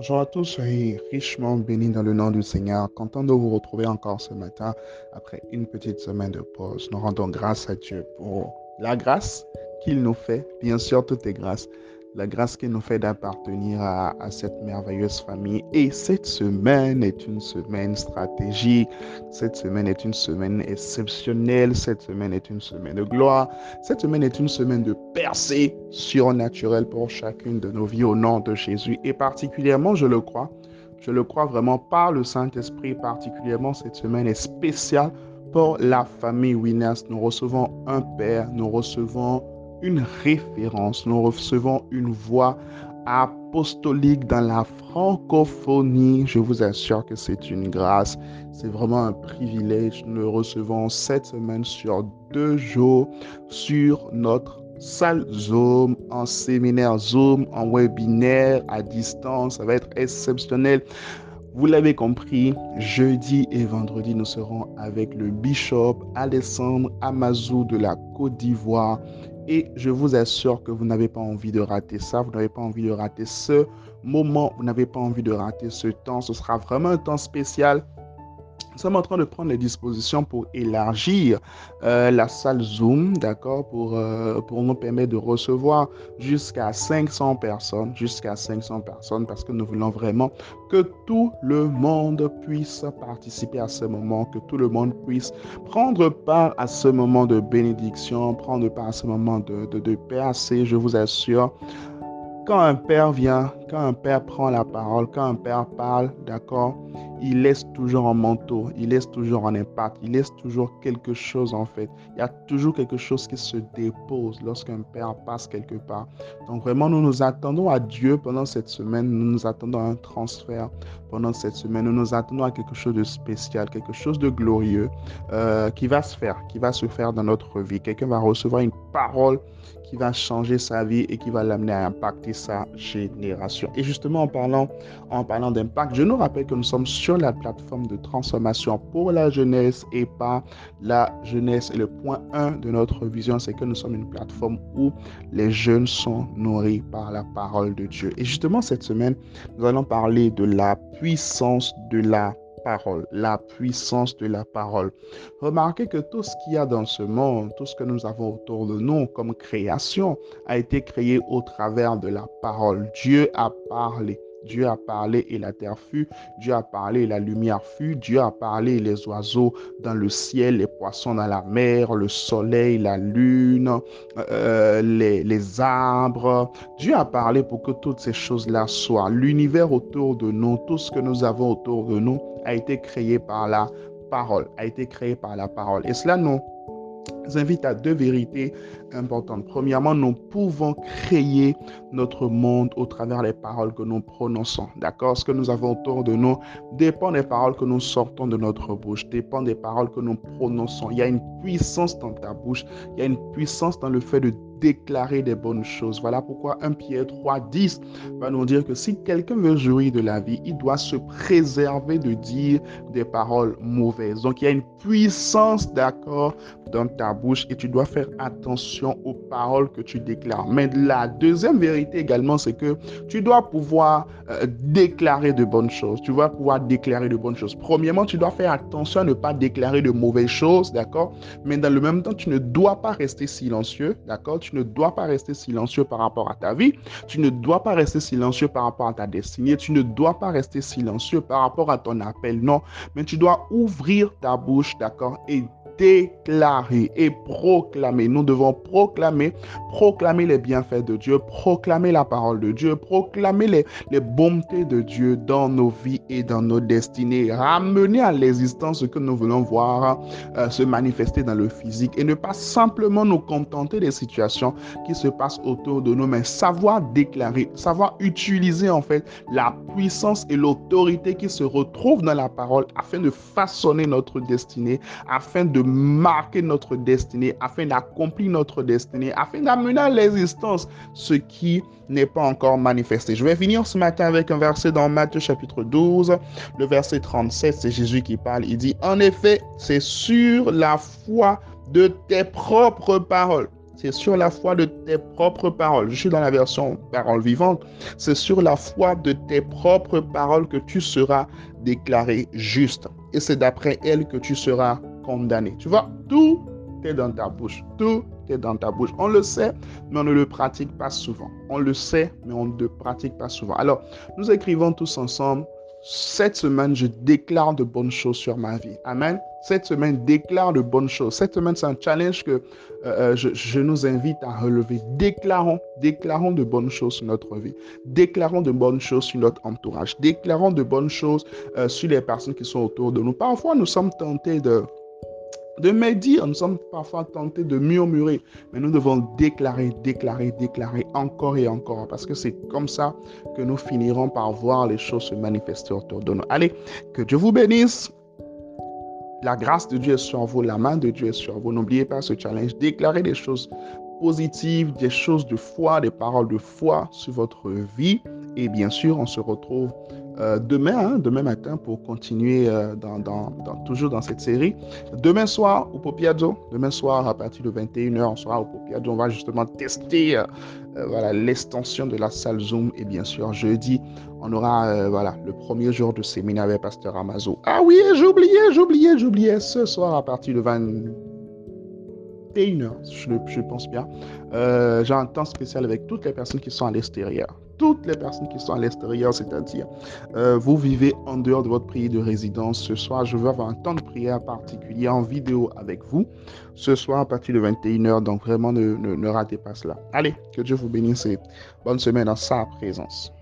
Bonjour à tous, soyez richement bénis dans le nom du Seigneur. Content de vous retrouver encore ce matin après une petite semaine de pause. Nous rendons grâce à Dieu pour la grâce qu'il nous fait. Bien sûr, tout est grâce la grâce qui nous fait d'appartenir à, cette merveilleuse famille. Et cette semaine est une semaine stratégique, cette semaine est une semaine exceptionnelle, cette semaine est une semaine de gloire, cette semaine est une semaine de percée surnaturelle pour chacune de nos vies au nom de Jésus. Et particulièrement, je le crois, je le crois vraiment par le Saint-Esprit, particulièrement cette semaine est spéciale pour la famille Winners. Nous recevons un Père, nous recevons une référence, nous recevons une voix apostolique dans la francophonie. Je vous assure que c'est une grâce, c'est vraiment un privilège. Nous recevons cette semaine sur deux jours sur notre salle Zoom, en séminaire Zoom, en webinaire à distance. Ça va être exceptionnel. Vous l'avez compris, jeudi et vendredi, nous serons avec le bishop Alessandre Amazou de la Côte d'Ivoire et je vous assure que vous n'avez pas envie de rater ça, vous n'avez pas envie de rater ce moment, vous n'avez pas envie de rater ce temps. Ce sera vraiment un temps spécial sommes en train de prendre les dispositions pour élargir euh, la salle Zoom, d'accord, pour, euh, pour nous permettre de recevoir jusqu'à 500 personnes, jusqu'à 500 personnes, parce que nous voulons vraiment que tout le monde puisse participer à ce moment, que tout le monde puisse prendre part à ce moment de bénédiction, prendre part à ce moment de, de, Je vous assure, quand un père vient, quand un père prend la parole, quand un père parle, d'accord, il laisse toujours un manteau, il laisse toujours un impact, il laisse toujours quelque chose en fait. Il y a toujours quelque chose qui se dépose lorsqu'un père passe quelque part. Donc vraiment, nous nous attendons à Dieu pendant cette semaine, nous nous attendons à un transfert pendant cette semaine, nous nous attendons à quelque chose de spécial, quelque chose de glorieux euh, qui va se faire, qui va se faire dans notre vie. Quelqu'un va recevoir une parole qui va changer sa vie et qui va l'amener à impacter sa génération. Et justement, en parlant, en parlant d'impact, je nous rappelle que nous sommes sur la plateforme de transformation pour la jeunesse et pas la jeunesse. Et le point 1 de notre vision, c'est que nous sommes une plateforme où les jeunes sont nourris par la parole de Dieu. Et justement, cette semaine, nous allons parler de la puissance de la parole, la puissance de la parole. Remarquez que tout ce qu'il y a dans ce monde, tout ce que nous avons autour de nous comme création, a été créé au travers de la parole. Dieu a parlé. Dieu a parlé et la terre fut. Dieu a parlé et la lumière fut. Dieu a parlé et les oiseaux dans le ciel, les poissons dans la mer, le soleil, la lune, euh, les, les arbres. Dieu a parlé pour que toutes ces choses-là soient. L'univers autour de nous, tout ce que nous avons autour de nous a été créé par la parole, a été créé par la parole. Et cela nous invite à deux vérités importantes. Premièrement, nous pouvons créer notre monde au travers des paroles que nous prononçons. D'accord? Ce que nous avons autour de nous dépend des paroles que nous sortons de notre bouche, dépend des paroles que nous prononçons. Il y a une puissance dans ta bouche, il y a une puissance dans le fait de déclarer des bonnes choses. Voilà pourquoi 1 Pierre 3, 10 va nous dire que si quelqu'un veut jouir de la vie, il doit se préserver de dire des paroles mauvaises. Donc il y a une puissance, d'accord, dans ta bouche et tu dois faire attention aux paroles que tu déclares. Mais la deuxième vérité également, c'est que tu dois pouvoir euh, déclarer de bonnes choses. Tu vas pouvoir déclarer de bonnes choses. Premièrement, tu dois faire attention à ne pas déclarer de mauvaises choses, d'accord? Mais dans le même temps, tu ne dois pas rester silencieux, d'accord? Tu ne dois pas rester silencieux par rapport à ta vie. Tu ne dois pas rester silencieux par rapport à ta destinée. Tu ne dois pas rester silencieux par rapport à ton appel. Non, mais tu dois ouvrir ta bouche, d'accord, et déclarer et proclamer. Nous devons proclamer, proclamer les bienfaits de Dieu, proclamer la parole de Dieu, proclamer les, bontés de Dieu dans nos vies et dans nos destinées, ramener à l'existence ce que nous voulons voir euh, se manifester dans le physique et ne pas simplement nous contenter des situations qui se passent autour de nous, mais savoir déclarer, savoir utiliser en fait la puissance et l'autorité qui se retrouvent dans la parole afin de façonner notre destinée, afin de marquer notre destinée, afin d'accomplir notre destinée, afin d'amener à l'existence ce qui n'est pas encore manifesté. Je vais finir ce matin avec un verset dans Matthieu chapitre 12, le verset 37, c'est Jésus qui parle. Il dit, en effet, c'est sur la foi de tes propres paroles C'est sur la foi de tes propres paroles. Je suis dans la version parole vivante. C'est sur la foi de tes propres paroles que tu seras déclaré juste. Et c'est d'après elle que tu seras condamné. Tu vois, tout est dans ta bouche. Tout est dans ta bouche. On le sait, mais on ne le pratique pas souvent. On le sait, mais on ne le pratique pas souvent. Alors, nous écrivons tous ensemble cette semaine, je déclare de bonnes choses sur ma vie. Amen. Cette semaine, déclare de bonnes choses. Cette semaine, c'est un challenge que euh, euh, je, nous invite à relever. Déclarons, déclarons de bonnes choses sur notre vie. Déclarons de bonnes choses sur notre entourage. Déclarons de bonnes choses euh, sur les personnes qui sont autour de nous. Parfois, nous sommes tentés de, de médire. Nous sommes parfois tentés de murmurer, mais nous devons déclarer, déclarer, déclarer encore et encore, parce que c'est comme ça que nous finirons par voir les choses se manifester autour de nous. Allez, que Dieu vous bénisse. La grâce de Dieu est sur vous, la main de Dieu est sur vous. N'oubliez pas ce challenge. Déclarez des choses positives, des choses de foi, des paroles de foi sur votre vie. Et bien sûr, on se retrouve euh, demain, hein, demain matin, pour continuer euh, dans, toujours dans cette série. Demain soir au Popiadzo, demain soir à partir de 21h, on sera au Popiadzo. On va justement tester euh, l'extension de la salle Zoom. Et bien sûr, jeudi, on aura le premier jour de séminaire avec Pasteur Amazo. Ah oui, j'oubliais, j'oubliais, j'oubliais. Ce soir à partir de 20 21h, je, je pense bien. J'ai un temps spécial avec toutes les personnes qui sont à l'extérieur toutes les personnes qui sont à l'extérieur, c'est-à-dire euh, vous vivez en dehors de votre prière de résidence. Ce soir, je veux avoir un temps de prière particulier en vidéo avec vous. Ce soir, à partir de 21h, donc vraiment ne, ne ratez pas cela. Allez, que Dieu vous bénisse et bonne semaine dans sa présence.